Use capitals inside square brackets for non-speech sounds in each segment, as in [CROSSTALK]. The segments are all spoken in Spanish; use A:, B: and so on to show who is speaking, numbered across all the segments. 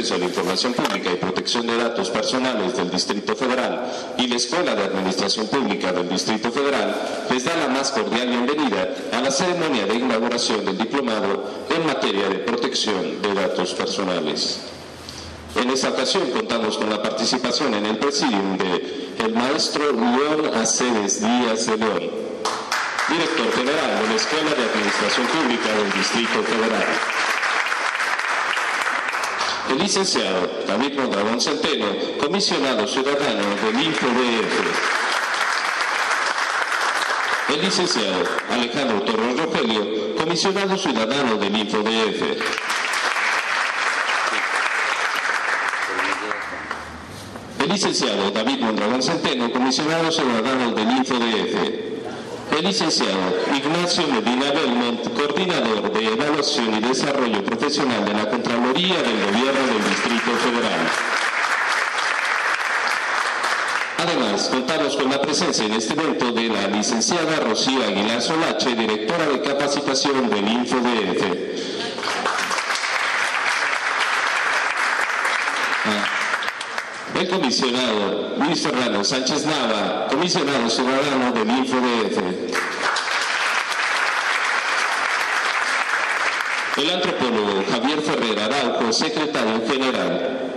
A: Acceso a la Información Pública y Protección de Datos Personales del Distrito Federal y la Escuela de Administración Pública del Distrito Federal les da la más cordial bienvenida a la ceremonia de inauguración del diplomado en materia de protección de datos personales. En esta ocasión contamos con la participación en el presidium de el maestro León Aceves Díaz de León, director general de la Escuela de Administración Pública del Distrito Federal. El licenciado David Mondragón Centeno, comisionado ciudadano del InfoDF. El licenciado Alejandro Torres Rogelio, comisionado ciudadano del InfoDF. El licenciado David Mondragón Centeno, comisionado ciudadano del InfoDF. El licenciado Ignacio Medina Belmont, coordinador de Evaluación y Desarrollo Profesional de la Contraloría del Gobierno del Distrito Federal. Además, contamos con la presencia en este evento de la licenciada Rocío Aguilar Solache, directora de capacitación del InfoDF. El comisionado Luis Fernando Sánchez Nava, comisionado ciudadano del InfoDF. El antropólogo Javier Secretario general.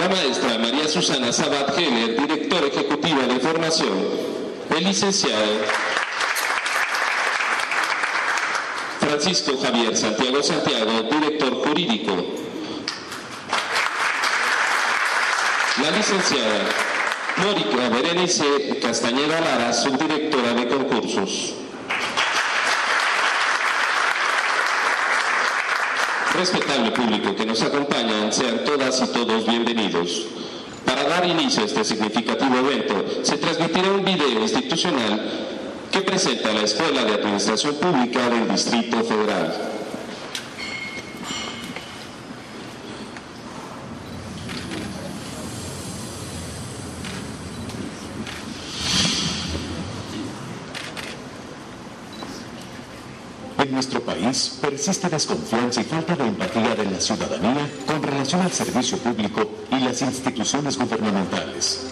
A: La maestra María Susana Sabat Heller, directora ejecutiva de formación. El licenciado Francisco Javier Santiago Santiago, director jurídico. La licenciada Mónica Berenice Castañeda Lara, subdirectora Respetable público que nos acompaña, sean todas y todos bienvenidos. Para dar inicio a este significativo evento, se transmitirá un video institucional que presenta la Escuela de Administración Pública del Distrito Federal.
B: Nuestro país persiste desconfianza y falta de empatía de la ciudadanía con relación al servicio público y las instituciones gubernamentales.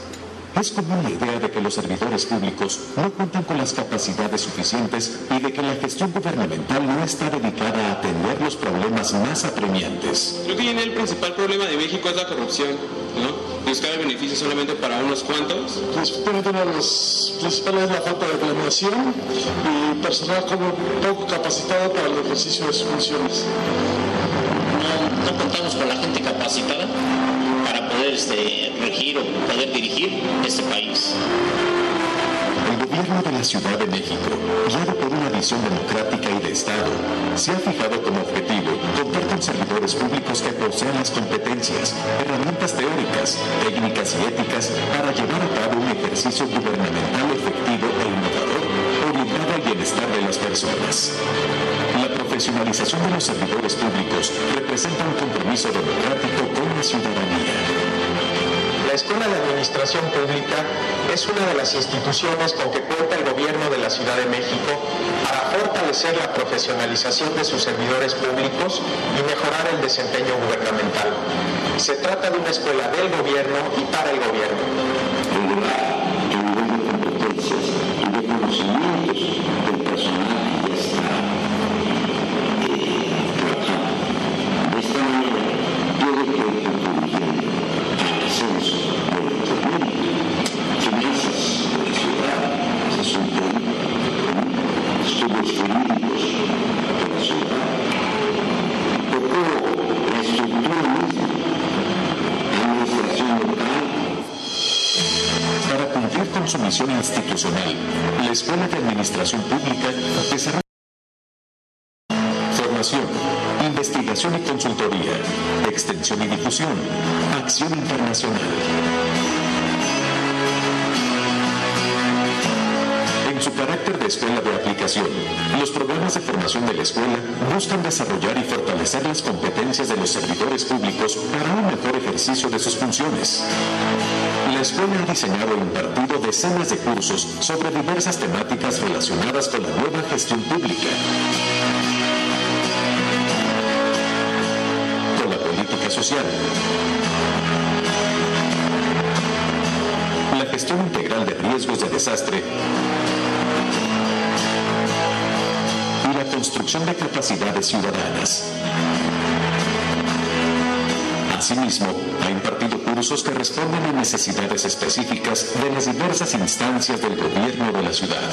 B: Es común la idea de que los servidores públicos no cuentan con las capacidades suficientes y de que la gestión gubernamental no está dedicada a atender los problemas más apremiantes.
C: Creo que el principal problema de México es la corrupción, ¿no? Buscar el beneficio solamente para unos cuantos.
D: De los principales es la falta de planeación y personal como poco capacitado para el ejercicio de sus funciones.
E: No, no contamos con la gente capacitada para poder este, regir o poder dirigir este país.
B: El gobierno de la Ciudad de México, guiado por una visión democrática y de Estado, se ha fijado como objetivo servidores públicos que posean las competencias, herramientas teóricas, técnicas y éticas para llevar a cabo un ejercicio gubernamental efectivo e innovador, orientado al bienestar de las personas. La profesionalización de los servidores públicos representa un compromiso democrático con la ciudadanía.
F: La Escuela de Administración Pública es una de las instituciones con que cuenta gobierno de la Ciudad de México para fortalecer la profesionalización de sus servidores públicos y mejorar el desempeño gubernamental. Se trata de una escuela del gobierno y para el gobierno.
B: Los programas de formación de la escuela buscan desarrollar y fortalecer las competencias de los servidores públicos para un mejor ejercicio de sus funciones. La escuela ha diseñado e impartido decenas de cursos sobre diversas temáticas relacionadas con la nueva gestión pública. Con la política social. La gestión integral de riesgos de desastre construcción de capacidades ciudadanas. Asimismo, ha impartido cursos que responden a necesidades específicas de las diversas instancias del gobierno de la ciudad.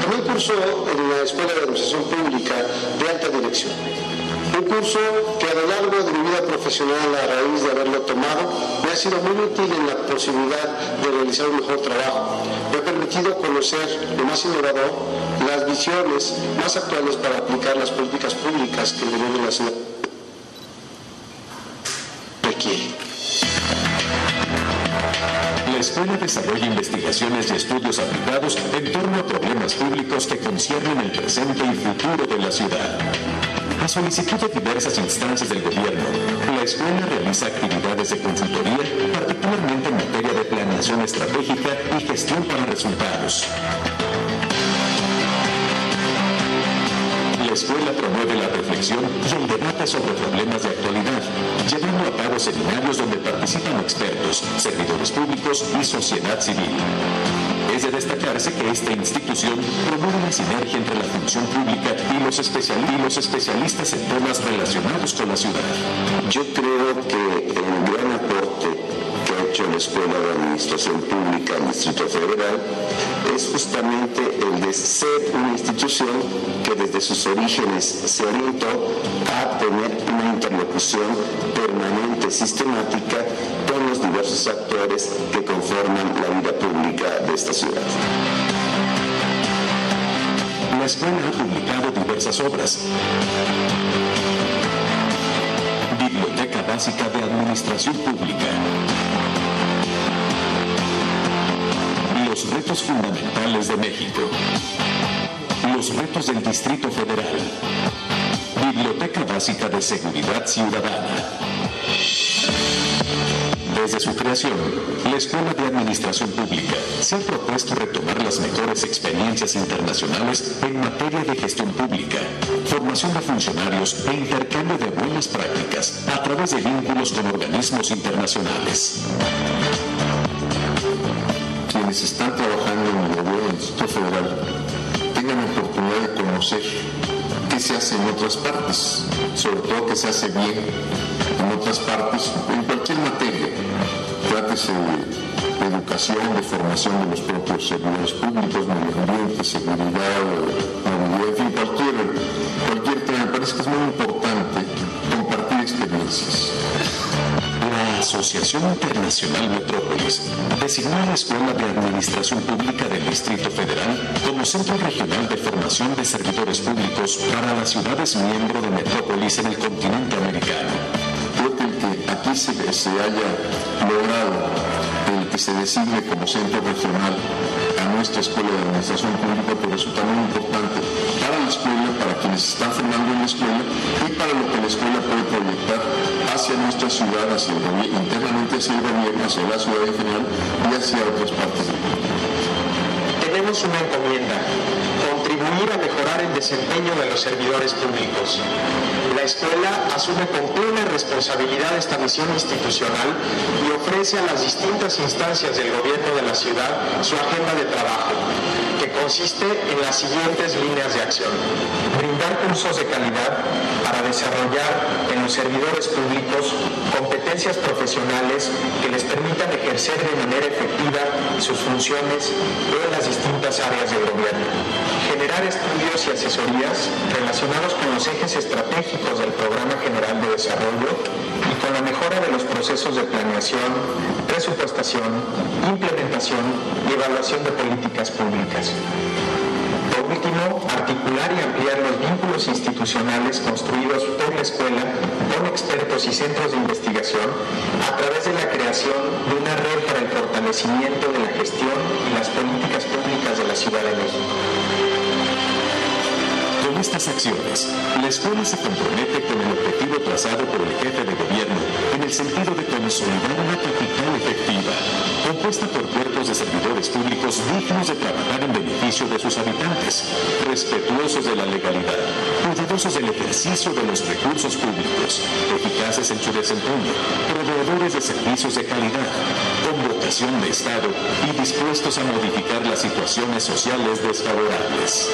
G: También cursó en la Escuela de Administración Pública de Alta Dirección. Un curso que a lo largo de mi vida profesional, a raíz de haberlo tomado, me ha sido muy útil en la posibilidad de realizar un mejor trabajo. Me ha permitido conocer lo más innovador, las visiones más actuales para aplicar las políticas públicas que el gobierno de la ciudad requiere.
B: La escuela desarrolla investigaciones y estudios aplicados en torno a problemas públicos que conciernen el presente y futuro de la ciudad. A solicitud de diversas instancias del gobierno, la escuela realiza actividades de consultoría, particularmente en materia de planeación estratégica y gestión para resultados. La escuela promueve la reflexión y el debate sobre problemas de actualidad, llevando a cabo seminarios donde participan expertos, servidores públicos y sociedad civil. Es de destacarse que esta institución promueve la sinergia entre la función pública y los, especial- y los especialistas en temas relacionados con la ciudad.
H: Yo creo que el gran aporte que ha hecho la Escuela de Administración Pública al Distrito Federal es justamente el de ser una institución que desde sus orígenes se orientó a tener una interlocución permanente, sistemática, actores que conforman la vida pública de esta ciudad.
B: La escuela ha publicado diversas obras. Biblioteca Básica de Administración Pública. Los retos fundamentales de México. Los retos del Distrito Federal. Biblioteca Básica de Seguridad Ciudadana. Desde su creación, la Escuela de Administración Pública se ha propuesto retomar las mejores experiencias internacionales en materia de gestión pública, formación de funcionarios e intercambio de buenas prácticas a través de vínculos con organismos internacionales.
I: quienes están trabajando en el gobierno del Distrito Federal tengan la oportunidad de conocer qué se hace en otras partes, sobre todo qué se hace bien en otras partes, en cualquier materia. De educación, de formación de los propios servidores públicos, medio ambiente, seguridad, movilidad, en fin, cualquier, cualquier tema. Me parece que es muy importante compartir experiencias.
B: La Asociación Internacional Metrópolis designó a la Escuela de Administración Pública del Distrito Federal como Centro Regional de Formación de Servidores Públicos para las ciudades miembro de Metrópolis en el continente americano.
I: Aquí se, haya logrado el que se designe como centro regional a nuestra escuela de administración pública pues resulta muy importante para la escuela, para quienes están formando en la escuela y para lo que la escuela puede proyectar hacia nuestra ciudad, hacia el gobi- internamente hacia el gobierno, hacia la ciudad en general y hacia otras partes del mundo.
J: Tenemos una encomienda, contribuir a mejorar el desempeño de los servidores públicos. La escuela asume con plena responsabilidad esta misión institucional y ofrece a las distintas instancias del gobierno de la ciudad su agenda de trabajo, que consiste en las siguientes líneas de acción. Brindar cursos de calidad para desarrollar en los servidores públicos competencias profesionales que les permitan ejercer de manera efectiva sus funciones en las distintas áreas del gobierno. Generar estudios y asesorías relacionados con los ejes estratégicos del Programa General de Desarrollo y con la mejora de los procesos de planeación, presupuestación, implementación y evaluación de políticas públicas. Por último, articular y ampliar los vínculos institucionales construidos por la escuela con expertos y centros de investigación a través de la creación de una red para el fortalecimiento de la gestión y las políticas públicas de la Ciudad de México.
B: Estas acciones, la escuela se compromete con el objetivo trazado por el jefe de gobierno en el sentido de consolidar una capital efectiva, compuesta por cuerpos de servidores públicos dignos de trabajar en beneficio de sus habitantes, respetuosos de la legalidad, cuidadosos del ejercicio de los recursos públicos, eficaces en su desempeño, proveedores de servicios de calidad, con vocación de Estado y dispuestos a modificar las situaciones sociales desfavorables.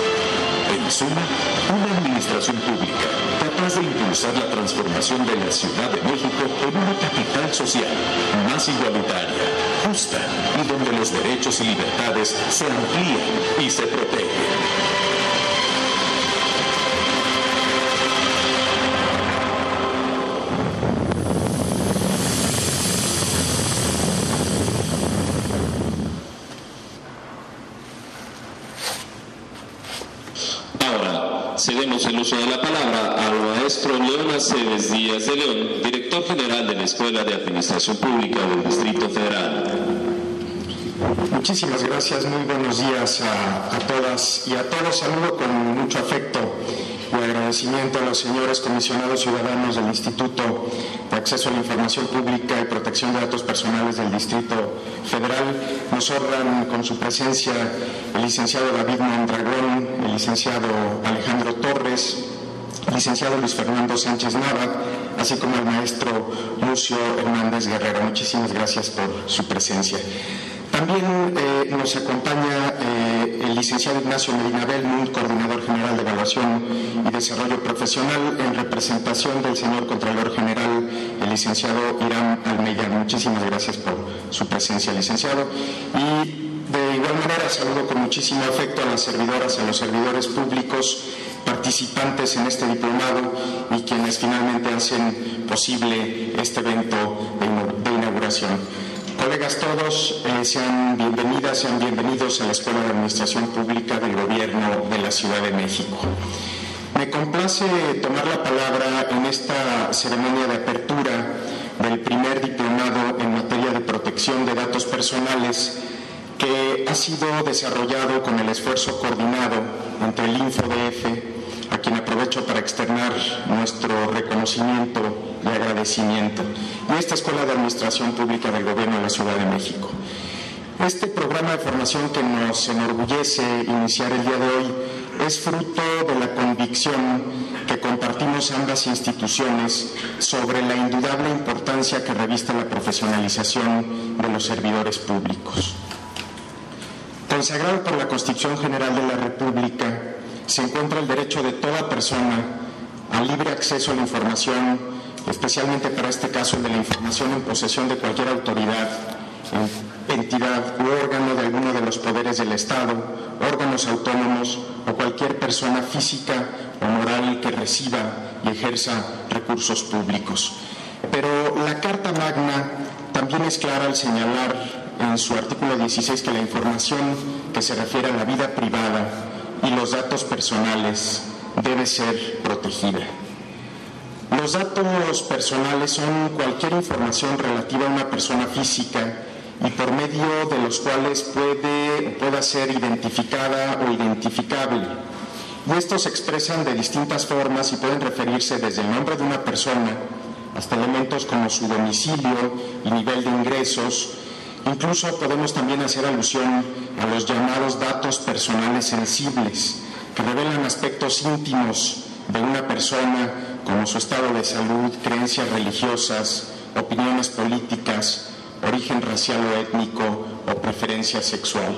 B: Suma, una administración pública capaz de impulsar la transformación de la Ciudad de México en una capital social más igualitaria, justa y donde los derechos y libertades se amplían y se protegen.
A: Cedemos el uso de la palabra al maestro León Aceves Díaz de León, director general de la Escuela de Administración Pública del Distrito Federal.
J: Muchísimas gracias, muy buenos días a, a todas y a todos. Saludo con mucho afecto agradecimiento a los señores comisionados ciudadanos del Instituto de Acceso a la Información Pública y Protección de Datos Personales del Distrito Federal. Nos honran con su presencia el licenciado David Mondragón, el licenciado Alejandro Torres, el licenciado Luis Fernando Sánchez Nava, así como el maestro Lucio Hernández Guerrero. Muchísimas gracias por su presencia. También eh, nos acompaña eh, el licenciado Ignacio Medina Belmont, coordinador general de evaluación y desarrollo profesional, en representación del señor Contralor General, el licenciado Irán Almeida. Muchísimas gracias por su presencia, licenciado. Y de igual manera saludo con muchísimo afecto a las servidoras, a los servidores públicos participantes en este diplomado y quienes finalmente hacen posible este evento de inauguración. Colegas todos, eh, sean bienvenidas, sean bienvenidos a la Escuela de Administración Pública del Gobierno de la Ciudad de México. Me complace tomar la palabra en esta ceremonia de apertura del primer diplomado en materia de protección de datos personales que ha sido desarrollado con el esfuerzo coordinado entre el InfoDF, a quien aprovecho para externar nuestro reconocimiento y agradecimiento, y esta Escuela de Administración Pública del Gobierno de la Ciudad de México. Este programa de formación que nos enorgullece iniciar el día de hoy es fruto de la convicción que compartimos ambas instituciones sobre la indudable importancia que reviste la profesionalización de los servidores públicos. Consagrado por la Constitución General de la República, se encuentra el derecho de toda persona al libre acceso a la información, especialmente para este caso de la información en posesión de cualquier autoridad, entidad u órgano de alguno de los poderes del Estado, órganos autónomos o cualquier persona física o moral que reciba y ejerza recursos públicos. Pero la Carta Magna también es clara al señalar en su artículo 16 que la información que se refiere a la vida privada y los datos personales debe ser protegida. Los datos personales son cualquier información relativa a una persona física y por medio de los cuales puede pueda ser identificada o identificable. Y estos se expresan de distintas formas y pueden referirse desde el nombre de una persona hasta elementos como su domicilio y nivel de ingresos, Incluso podemos también hacer alusión a los llamados datos personales sensibles, que revelan aspectos íntimos de una persona, como su estado de salud, creencias religiosas, opiniones políticas, origen racial o étnico o preferencia sexual.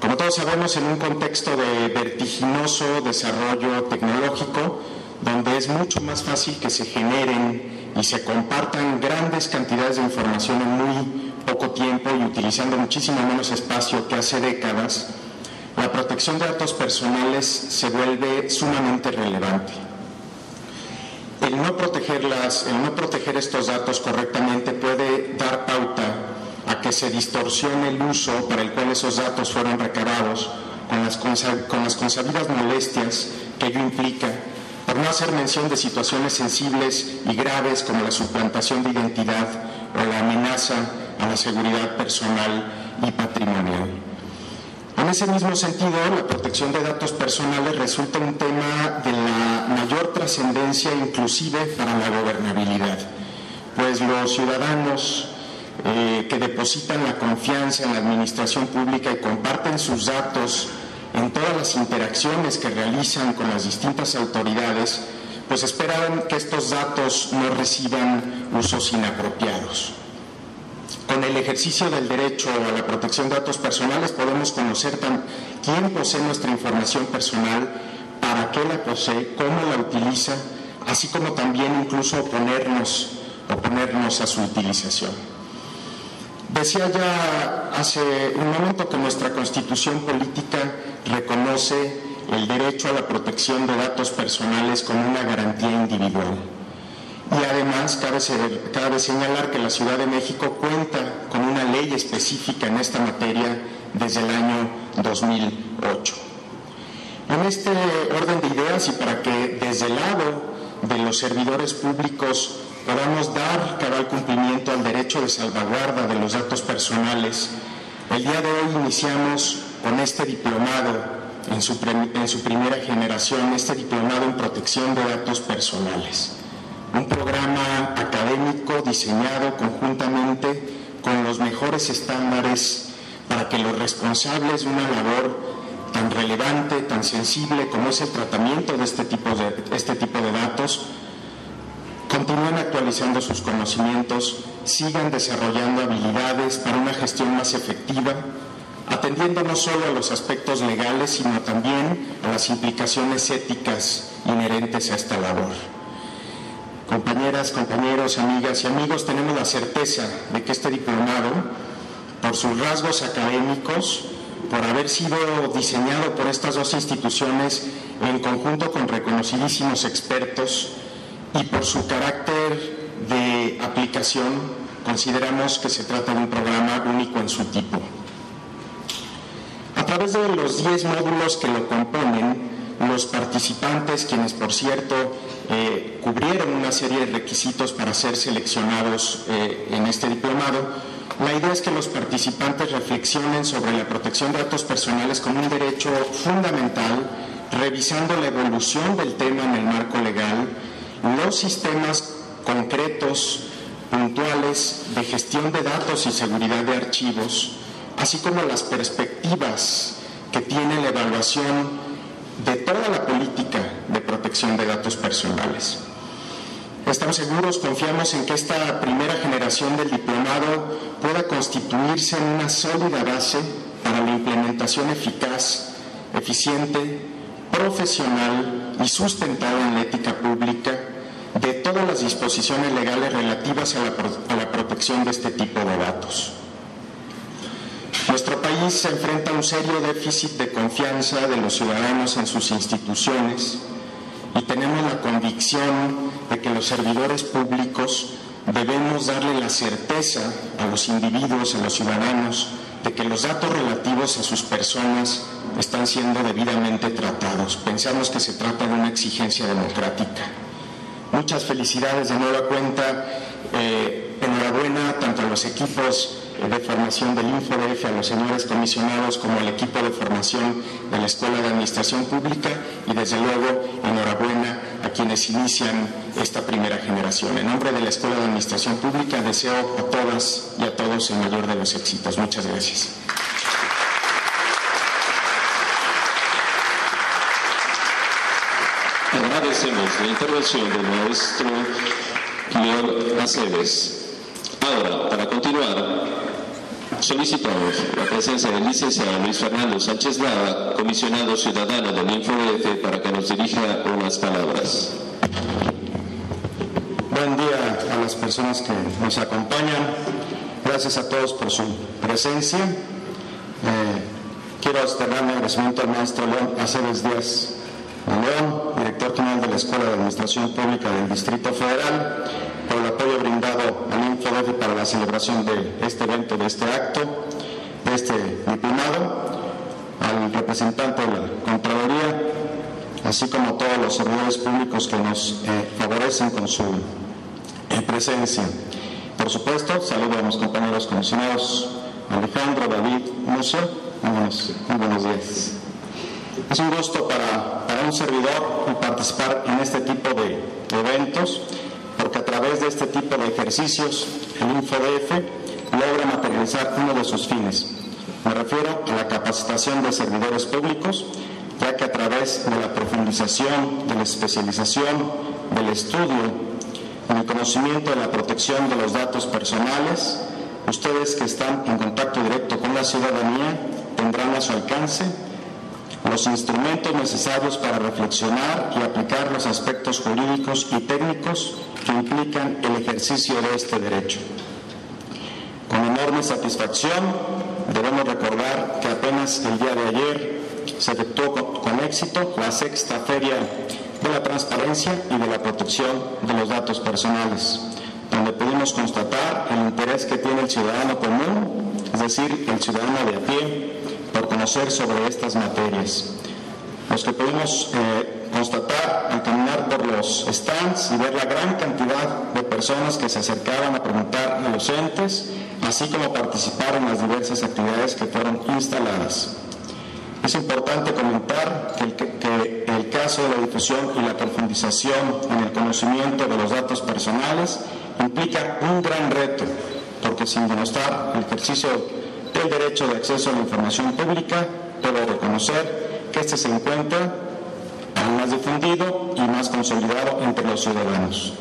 J: Como todos sabemos, en un contexto de vertiginoso desarrollo tecnológico, donde es mucho más fácil que se generen y se compartan grandes cantidades de información en muy poco tiempo y utilizando muchísimo menos espacio que hace décadas, la protección de datos personales se vuelve sumamente relevante. El no, protegerlas, el no proteger estos datos correctamente puede dar pauta a que se distorsione el uso para el cual esos datos fueron recabados con las, con las consabidas molestias que ello implica por no hacer mención de situaciones sensibles y graves como la suplantación de identidad o la amenaza a la seguridad personal y patrimonial. En ese mismo sentido, la protección de datos personales resulta un tema de la mayor trascendencia inclusive para la gobernabilidad, pues los ciudadanos eh, que depositan la confianza en la administración pública y comparten sus datos en todas las interacciones que realizan con las distintas autoridades, pues esperan que estos datos no reciban usos inapropiados. Con el ejercicio del derecho a la protección de datos personales podemos conocer quién posee nuestra información personal, para qué la posee, cómo la utiliza, así como también incluso oponernos, oponernos a su utilización. Decía ya hace un momento que nuestra constitución política reconoce el derecho a la protección de datos personales como una garantía individual. Y además cabe, señalar que la Ciudad de México cuenta con una ley específica en esta materia desde el año 2008. En este orden de ideas y para que desde el lado de los servidores públicos podamos dar cabal cumplimiento al derecho de salvaguarda de los datos personales, el día de hoy iniciamos con este diplomado en su, en su primera generación, este diplomado en protección de datos personales un programa académico diseñado conjuntamente con los mejores estándares para que los responsables de una labor tan relevante, tan sensible como es el tratamiento de este tipo de, este tipo de datos, continúen actualizando sus conocimientos, sigan desarrollando habilidades para una gestión más efectiva, atendiendo no solo a los aspectos legales, sino también a las implicaciones éticas inherentes a esta labor. Compañeras, compañeros, amigas y amigos, tenemos la certeza de que este diplomado, por sus rasgos académicos, por haber sido diseñado por estas dos instituciones en conjunto con reconocidísimos expertos y por su carácter de aplicación, consideramos que se trata de un programa único en su tipo. A través de los 10 módulos que lo componen, los participantes, quienes por cierto eh, cubrieron una serie de requisitos para ser seleccionados eh, en este diplomado. La idea es que los participantes reflexionen sobre la protección de datos personales como un derecho fundamental, revisando la evolución del tema en el marco legal, los sistemas concretos, puntuales de gestión de datos y seguridad de archivos, así como las perspectivas que tiene la evaluación de toda la política de protección de datos personales. Estamos seguros, confiamos en que esta primera generación del diplomado pueda constituirse en una sólida base para la implementación eficaz, eficiente, profesional y sustentada en la ética pública de todas las disposiciones legales relativas a la, a la protección de este tipo de datos. Nuestro país se enfrenta a un serio déficit de confianza de los ciudadanos en sus instituciones y tenemos la convicción de que los servidores públicos debemos darle la certeza a los individuos, a los ciudadanos, de que los datos relativos a sus personas están siendo debidamente tratados. Pensamos que se trata de una exigencia democrática. Muchas felicidades de nueva cuenta. Eh, enhorabuena tanto a los equipos de formación del InfoDF, a los señores comisionados como al equipo de formación de la Escuela de Administración Pública y desde luego enhorabuena a quienes inician esta primera generación. En nombre de la Escuela de Administración Pública deseo a todas y a todos el mayor de los éxitos. Muchas gracias.
A: Agradecemos la intervención del maestro León Aceves. Ahora, para continuar, Solicitamos la presencia del licenciado Luis Fernando Sánchez Lava, comisionado ciudadano del InfoDF, para que nos dirija unas palabras.
J: Buen día a las personas que nos acompañan. Gracias a todos por su presencia. Eh, quiero externar mi agradecimiento al maestro León Aceves Díaz León, director general de la Escuela de Administración Pública del Distrito Federal, InfoDF para la celebración de este evento, de este acto, de este diplomado, al representante de la Contraloría, así como a todos los servidores públicos que nos eh, favorecen con su eh, presencia. Por supuesto, saludo a mis compañeros comisionados Alejandro, David, Musa Muy buenos, días. Es un gusto para, para, un servidor participar en este tipo de eventos, porque a través de este tipo de ejercicios, el InfoDF logra materializar uno de sus fines. Me refiero a la capacitación de servidores públicos, ya que a través de la profundización, de la especialización, del estudio, el conocimiento de la protección de los datos personales, ustedes que están en contacto directo con la ciudadanía tendrán a su alcance los instrumentos necesarios para reflexionar y aplicar los aspectos jurídicos y técnicos que implican el ejercicio de este derecho. Con enorme satisfacción debemos recordar que apenas el día de ayer se efectuó con éxito la sexta feria de la transparencia y de la protección de los datos personales, donde pudimos constatar el interés que tiene el ciudadano común, es decir, el ciudadano de a pie, conocer sobre estas materias. Los que pudimos eh, constatar al caminar por los stands y ver la gran cantidad de personas que se acercaban a preguntar a los entes, así como participar en las diversas actividades que fueron instaladas. Es importante comentar que el, caso de la difusión y la profundización en el conocimiento de los datos personales implica un gran reto, porque sin denostar el ejercicio del derecho de acceso a la información pública, debo reconocer que este se encuentra aún más difundido y más consolidado entre los ciudadanos.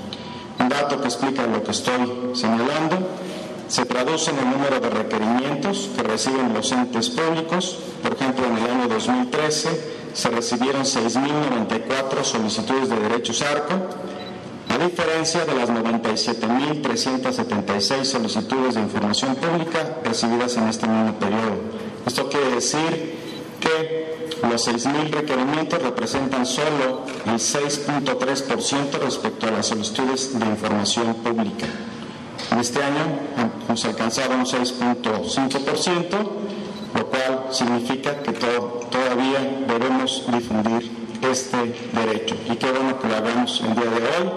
J: Un dato que explica lo que estoy señalando se traduce en el número de requerimientos que reciben los entes públicos. Por ejemplo, en el año 2013 se recibieron 6.094 solicitudes de derechos ARCO, diferencia de las 97.376 solicitudes de información pública recibidas en este mismo periodo. Esto quiere decir que los 6.000 requerimientos representan solo el 6.3% respecto a las solicitudes de información pública. En este año hemos alcanzado un 6.5%, lo cual significa que todavía debemos difundir este derecho. Y qué bueno que lo hagamos el día de hoy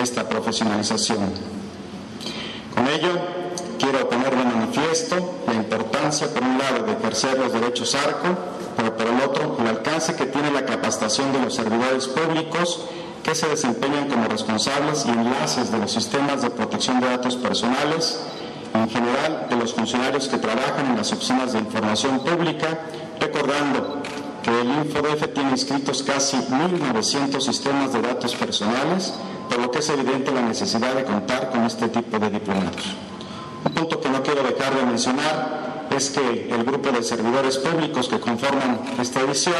J: esta profesionalización. Con ello, quiero poner de manifiesto la importancia, por un lado, de ejercer los derechos ARCO, pero por el otro, el alcance que tiene la capacitación de los servidores públicos que se desempeñan como responsables y enlaces de los sistemas de protección de datos personales, en general de los funcionarios que trabajan en las oficinas de información pública, recordando que el InfoDF tiene inscritos casi 1.900 sistemas de datos personales, por lo que es evidente la necesidad de contar con este tipo de diplomados. Un punto que no quiero dejar de mencionar es que el grupo de servidores públicos que conforman esta edición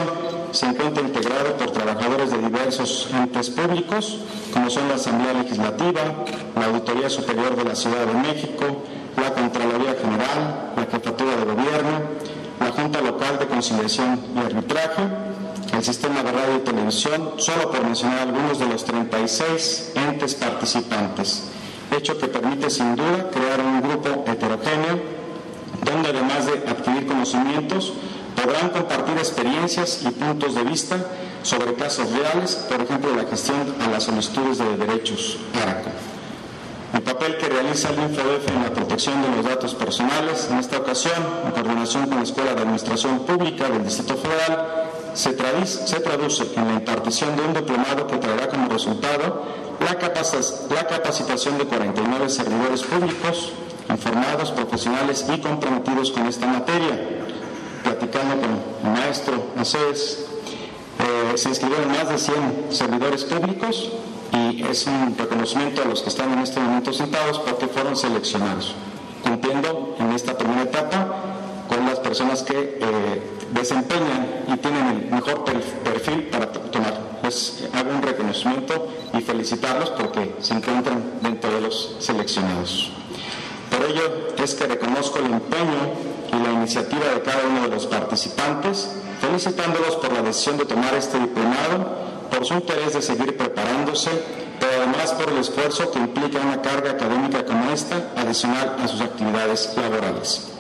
J: se encuentra integrado por trabajadores de diversos entes públicos, como son la Asamblea Legislativa, la Auditoría Superior de la Ciudad de México, la Contraloría General, la Jefatura de Gobierno, la Junta Local de Conciliación y Arbitraje, el Sistema de Radio y Televisión, solo por mencionar algunos de los 36 entes participantes, hecho que permite sin duda crear un grupo heterogéneo donde además de adquirir conocimientos, podrán compartir experiencias y puntos de vista sobre casos reales, por ejemplo, la gestión a las solicitudes de derechos ARACO. El papel que realiza el InfoDF en la protección de los datos personales, en esta ocasión, en coordinación con la Escuela de Administración Pública del Distrito Federal, se, se traduce en la impartición de un diplomado que traerá como resultado la, la capacitación de 49 servidores públicos, informados, profesionales y comprometidos con esta materia. Platicando con el maestro Aceves, eh, se inscribieron más de 100 servidores públicos y es un reconocimiento a los que están en este momento sentados porque fueron seleccionados, cumpliendo en esta primera etapa con las personas que eh, desempeñan y tienen el mejor perfil para tomar. Pues hago un reconocimiento y felicitarlos porque se encuentran dentro de los seleccionados. Por ello es que reconozco el empeño y la iniciativa de cada uno de los participantes, felicitándolos por la decisión de tomar este diplomado, por su interés de seguir preparándose, pero además por el esfuerzo que implica una carga académica como esta, adicional a sus actividades laborales.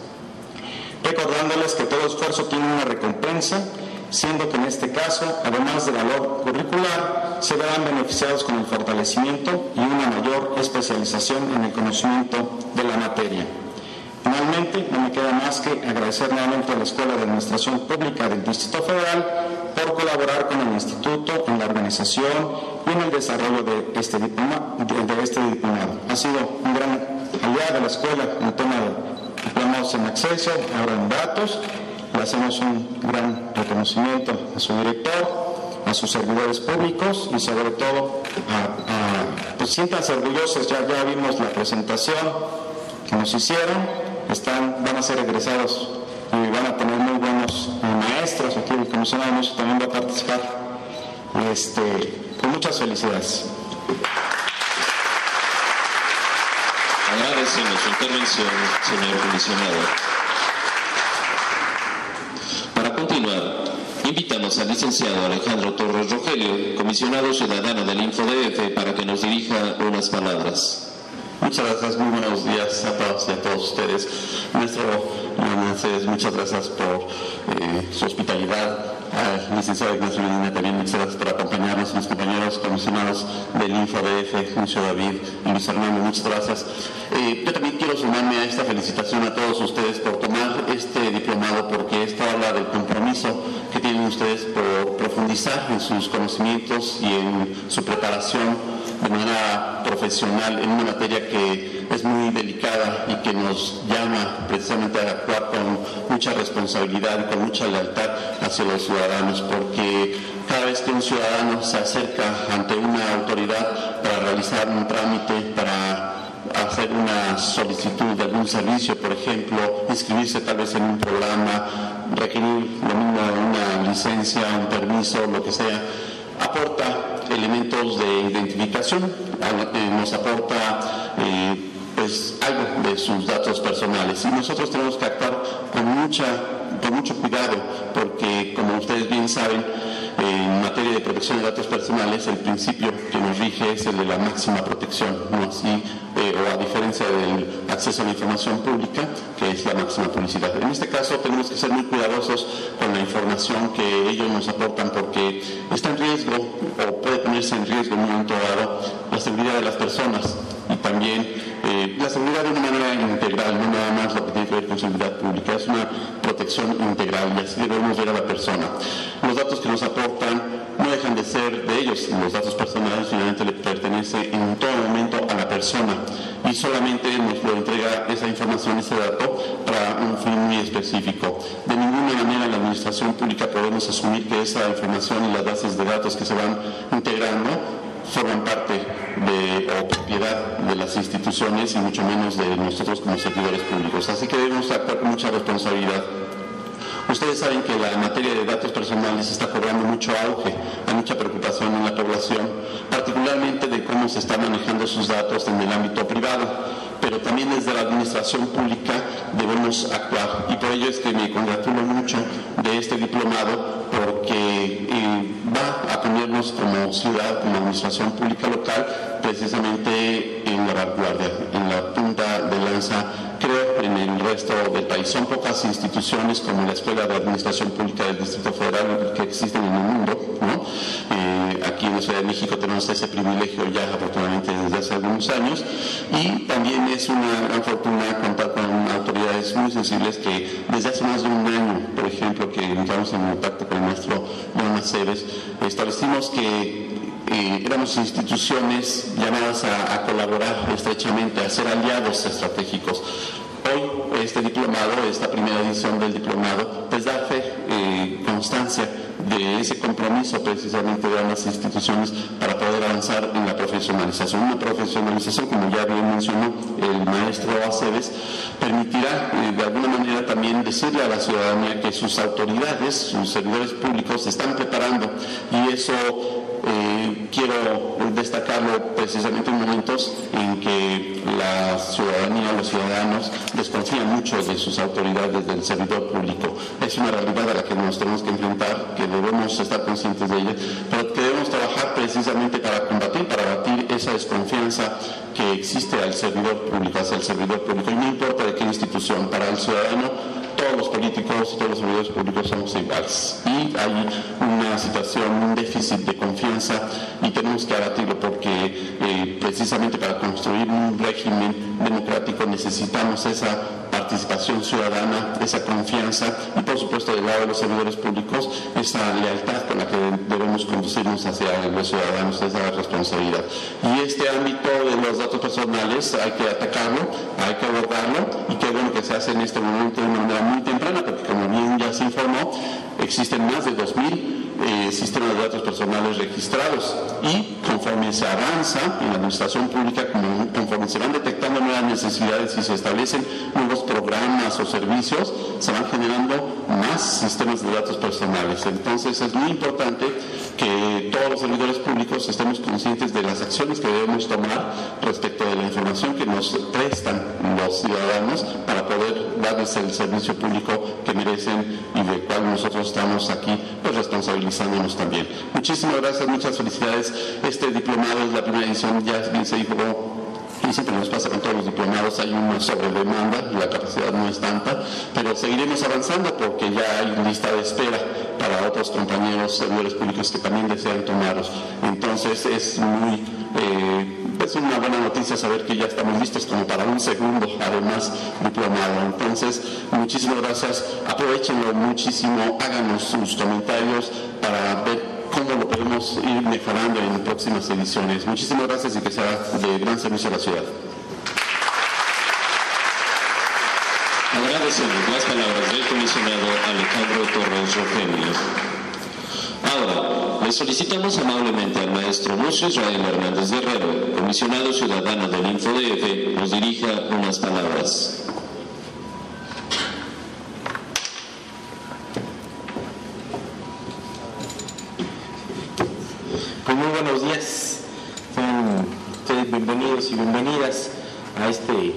J: Recordándoles que todo esfuerzo tiene una recompensa siendo que en este caso, además de valor curricular, se verán beneficiados con el fortalecimiento y una mayor especialización en el conocimiento de la materia. Finalmente, no me queda más que agradecer nuevamente a la Escuela de Administración Pública del Distrito Federal por colaborar con el Instituto en la organización y en el desarrollo de este, diploma, de este diplomado. Ha sido un gran aliado de la escuela en el tema de en acceso, ahora en datos. Le hacemos un gran reconocimiento a su director, a sus servidores públicos y sobre todo a, pues siéntanse orgullosos, ya, ya vimos la presentación que nos hicieron. Están, van a ser egresados y van a tener muy buenos maestros aquí el comisionado también va a participar. Este, con muchas felicidades
A: agradecemos su intervención señor comisionado para continuar invitamos al licenciado Alejandro Torres Rogelio comisionado ciudadano del InfoDF para que nos dirija unas palabras
K: Muchas gracias, muy buenos días a todos a todos ustedes. Nuestro Mercedes, muchas gracias por eh, su hospitalidad. Al licenciado Ignacio Medina también muchas gracias por acompañarnos, mis compañeros comisionados del InfoDF, Lucio David y Luis Hernando, muchas gracias. Eh, yo también quiero sumarme a esta felicitación a todos ustedes por tomar este diplomado, porque esto habla del compromiso que tienen ustedes por profundizar en sus conocimientos y en su preparación de manera profesional en una materia que es muy delicada y que nos llama precisamente a actuar con mucha responsabilidad y con mucha lealtad hacia los ciudadanos, porque cada vez que un ciudadano se acerca ante una autoridad para realizar un trámite, para hacer una solicitud de algún servicio, por ejemplo, inscribirse tal vez en un programa, requerir lo mismo una licencia, un permiso, lo que sea, aporta elementos de identificación, eh, nos aporta eh, pues algo de sus datos personales. Y nosotros tenemos que actuar con mucha con mucho cuidado porque como ustedes bien saben en materia de protección de datos personales el principio que nos rige es el de la máxima protección no así eh, o a diferencia del acceso a la información pública que es la máxima publicidad. En este caso tenemos que ser muy cuidadosos con la información que ellos nos aportan porque está en riesgo o puede ponerse en riesgo en un momento dado la seguridad de las personas y también eh, la seguridad de una manera integral, no nada más lo que tiene que ver con seguridad pública, es una protección integral y así debemos ver a la persona. Los datos que nos aportan dejan de ser de ellos, los datos personales finalmente le pertenece en todo momento a la persona y solamente nos lo entrega esa información, ese dato, para un fin muy específico. De ninguna manera en la administración pública podemos asumir que esa información y las bases de datos que se van integrando forman parte de, o propiedad de las instituciones y mucho menos de nosotros como servidores públicos. Así que debemos actuar mucha responsabilidad. Ustedes saben que la materia de datos personales está cobrando mucho auge, hay mucha preocupación en la población, particularmente de cómo se están manejando sus datos en el ámbito privado, pero también desde la administración pública debemos actuar. Y por ello es que me congratulo mucho de este diplomado porque eh, va a ponernos como ciudad, como administración pública local, precisamente en la vanguardia, en la punta de lanza, en el resto del país. Son pocas instituciones como la Escuela de Administración Pública del Distrito Federal que existen en el mundo. Eh, aquí en la Ciudad de México tenemos ese privilegio ya afortunadamente desde hace algunos años y también es una gran fortuna contar con autoridades muy sensibles que desde hace más de un año, por ejemplo, que entramos en contacto con el maestro Don Aceves, establecimos que eh, éramos instituciones llamadas a, colaborar estrechamente, a ser aliados estratégicos. Hoy este diplomado, esta primera edición del diplomado, pues da fe, eh, constancia de ese compromiso precisamente de ambas instituciones para poder avanzar en la profesionalización. Una profesionalización, como ya bien mencionó el maestro Aceves, permitirá eh, de alguna manera también decirle a la ciudadanía que sus autoridades, sus servidores públicos se están preparando y eso eh, quiero destacarlo precisamente en momentos en que la ciudadanía, los ciudadanos desconfían mucho de sus autoridades del servidor público. Es una realidad a la que nos tenemos que enfrentar, que debemos estar conscientes de ella, pero que debemos trabajar precisamente para combatir, para batir esa desconfianza que existe al servidor público, hacia el servidor público, y no importa de qué institución, para el ciudadano todos los políticos y todos los servidores públicos somos iguales. Y hay una situación, un déficit de confianza y tenemos que abatirlo porque eh, precisamente para construir un régimen democrático necesitamos esa participación ciudadana, esa confianza y por supuesto del lado de los servidores públicos esa lealtad con la que debemos conducirnos hacia los ciudadanos, esa responsabilidad. Y este ámbito de los datos personales hay que atacarlo, hay que abordarlo y qué bueno que se hace en este momento de una temprana porque como bien ya se informó, existen más de 2.000 eh, de datos personales registrados y conforme se avanza en la administración pública, conforme se van detectando nuevas necesidades y se establecen nuevos programas o servicios, se van generando más sistemas de datos personales. Entonces es muy importante que todos los servidores públicos estemos conscientes de las acciones que debemos tomar respecto de la información que nos prestan los ciudadanos para poder darles el servicio público que merecen y del cual nosotros estamos aquí pues, también. Muchísimas gracias, muchas felicidades. Este diplomado es la primera edición, ya bien se dijo y siempre nos pasa con todos los diplomados, hay una sobredemanda, la capacidad no es tanta, pero seguiremos avanzando porque ya hay lista de espera para otros compañeros servidores públicos que también desean tomarlos. Entonces es muy... Eh, es una buena noticia saber que ya estamos listos como para un segundo, además, diplomado. Entonces, muchísimas gracias. Aprovechenlo muchísimo, háganos sus comentarios para ver cómo lo podemos ir mejorando en próximas ediciones. Muchísimas gracias y que sea de gran servicio a la ciudad.
A: Agradecemos las palabras del comisionado Alejandro Torres Rogelio. Le solicitamos amablemente al maestro Lucio Israel Hernández Guerrero, comisionado ciudadano del InfoDF, nos dirija unas palabras.
L: muy buenos días, sean bienvenidos y bienvenidas a, este,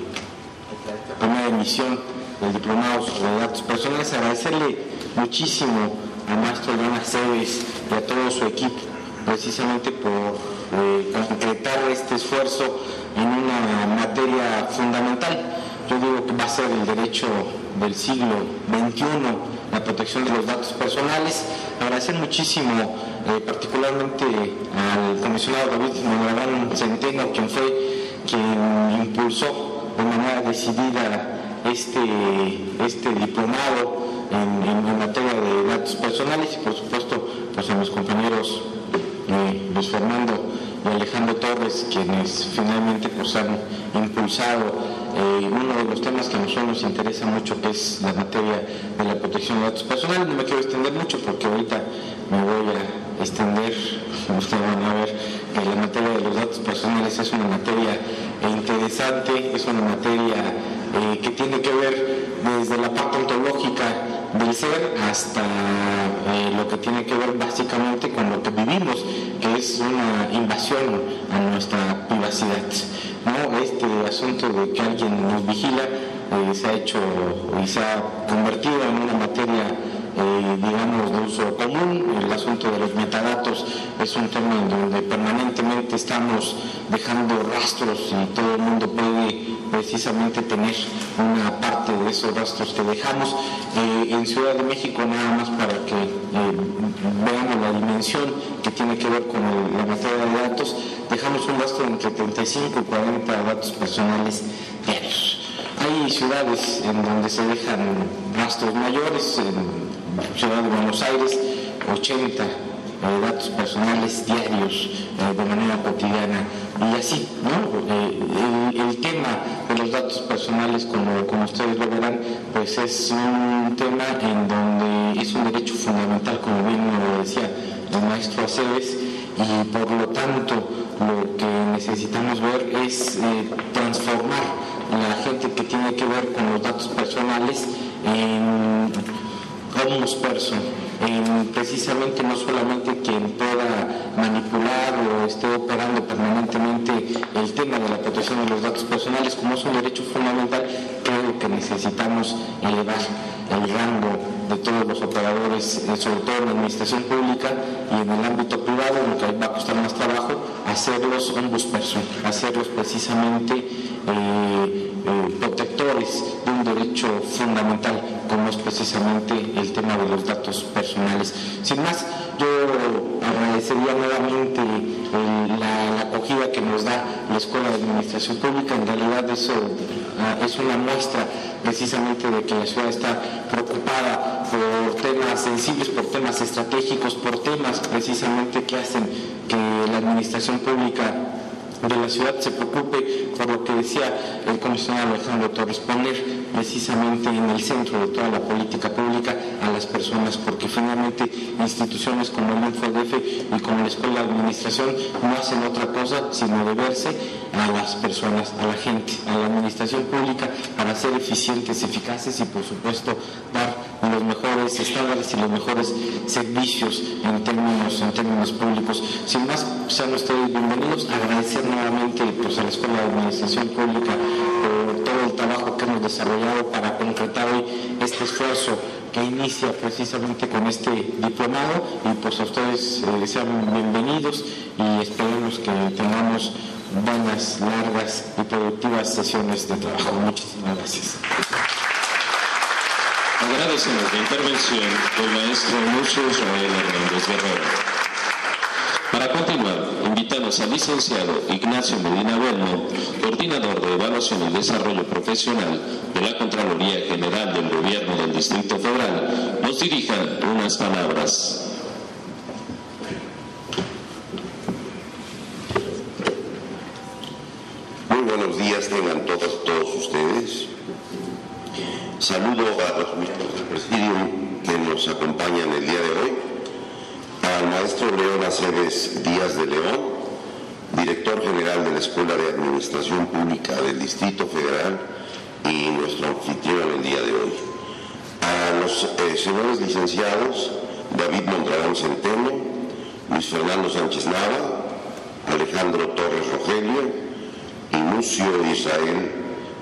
L: primera emisión del Diplomado sobre Datos Personales. Agradecerle muchísimo al maestro León Aceves y a todo su equipo precisamente por eh, concretar este esfuerzo en una materia fundamental. Yo digo que va a ser el derecho del siglo XXI, la protección de los datos personales. Agradecer muchísimo eh, particularmente al comisionado David Mondragón Centeno, quien fue quien impulsó de manera decidida este, este diplomado en, materia de datos personales y por supuesto pues a mis compañeros eh, Luis Fernando y Alejandro Torres, quienes finalmente pues, han impulsado eh, uno de los temas que a nosotros nos interesa mucho, que es la materia de la protección de datos personales. No me quiero extender mucho porque ahorita me voy a extender, [LAUGHS] ustedes van a ver que la materia de los datos personales es una materia interesante, es una materia eh, que tiene que ver desde la parte ontológica del ser hasta eh, lo que tiene que ver básicamente con lo que vivimos, que es una invasión a nuestra privacidad. ¿no? Este asunto de que alguien nos vigila eh, se ha hecho y se ha convertido en una materia eh, digamos, de uso común. El asunto de los metadatos es un tema en donde permanentemente estamos dejando rastros y todo el mundo puede precisamente tener una parte de esos rastros que dejamos. Eh, en Ciudad de México, nada más para que eh, veamos la dimensión que tiene que ver con la materia de datos, dejamos un rastro entre 35 y 40 datos personales diarios. Hay ciudades en donde se dejan rastros mayores, en Ciudad de Buenos Aires, 80 eh, datos personales diarios eh, de manera cotidiana y así, ¿no? Eh, el, tema de los datos personales, como, ustedes lo verán, pues es un tema en donde es un derecho fundamental, como bien lo decía el maestro Aceves, y por lo tanto lo que necesitamos ver es transformar la gente que tiene que ver con los datos personales en homos person, en precisamente no solamente quien pueda manipular o esté operando permanentemente el tema de la protección de los datos personales, como es un derecho fundamental, creo que necesitamos elevar el rango de todos los operadores, eh, sobre todo en la administración pública y en el ámbito privado, en lo que va a costar más trabajo, hacerlos hombros person, hacerlos precisamente eh, eh, protectores de un derecho fundamental como es precisamente el tema de los datos personales. Sin más, yo sería nuevamente la, acogida que nos da la Escuela de Administración Pública. En realidad eso ah, es una muestra precisamente de que la ciudad está preocupada por temas sensibles, por temas estratégicos, por temas precisamente que hacen que la administración pública de la ciudad se preocupe por lo que decía el comisionado Alejandro Torres, poner precisamente en el centro de toda la política pública a las personas, porque finalmente instituciones como el InfoDF y como la Escuela de Administración no hacen otra cosa sino deberse a las personas, a la gente, a la administración pública para ser eficientes, eficaces y por supuesto dar los mejores estándares y los mejores servicios en términos, en términos públicos. Sin más, sean ustedes bienvenidos. Agradecer nuevamente pues, a la Escuela de Administración Pública por todo el trabajo desarrollado para concretar hoy este esfuerzo que inicia precisamente con este diplomado y pues a ustedes eh, sean bienvenidos y esperemos que tengamos buenas, largas y productivas sesiones de trabajo. Muchísimas gracias.
A: Agradecemos la intervención del maestro Lucio Israel Hernández Guerrero. Para continuar, al licenciado Ignacio Medina Bueno, coordinador de Evaluación y Desarrollo Profesional de la Contraloría General del Gobierno del Distrito Federal, nos dirija unas palabras.
H: Muy buenos días tengan todos, todos ustedes. Saludo a los miembros del presidium que nos acompañan el día de hoy, al maestro León Aceves Díaz de León, director general de la Escuela de Administración Pública del Distrito Federal y nuestro anfitrión el día de hoy, a los eh, señores licenciados David Mondragón Centeno, Luis Fernando Sánchez Nava, Alejandro Torres Rogelio y Lucio Israel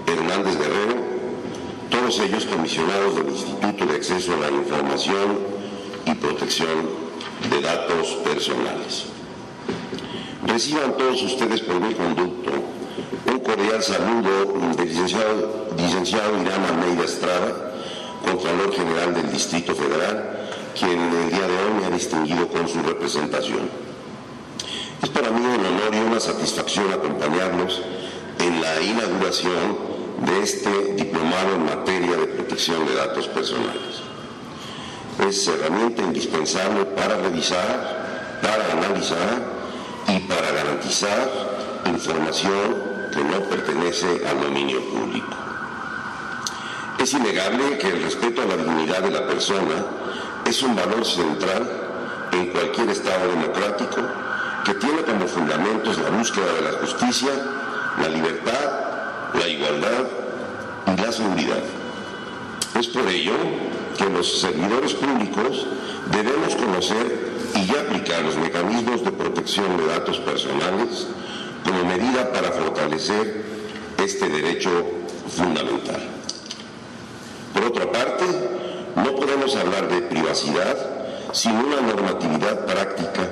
H: Hernández Guerrero, todos ellos comisionados del Instituto de Acceso a la Información y Protección de Datos Personales. Reciban todos ustedes por mi conducto un cordial saludo del licenciado, licenciado Irán Almeida Estrada, Contralor General del Distrito Federal, quien el día de hoy me ha distinguido con su representación. Es para mí un honor y una satisfacción acompañarlos en la inauguración de este diplomado en materia de protección de datos personales. Es herramienta indispensable para revisar, para analizar y para garantizar información que no pertenece al dominio público. Es innegable que el respeto a la dignidad de la persona es un valor central en cualquier Estado democrático que tiene como fundamentos la búsqueda de la justicia, la libertad la igualdad y la seguridad. Es por ello que los servidores públicos debemos conocer y aplicar los mecanismos de protección de datos personales como medida para fortalecer este derecho fundamental. Por otra parte, no podemos hablar de privacidad sin una normatividad práctica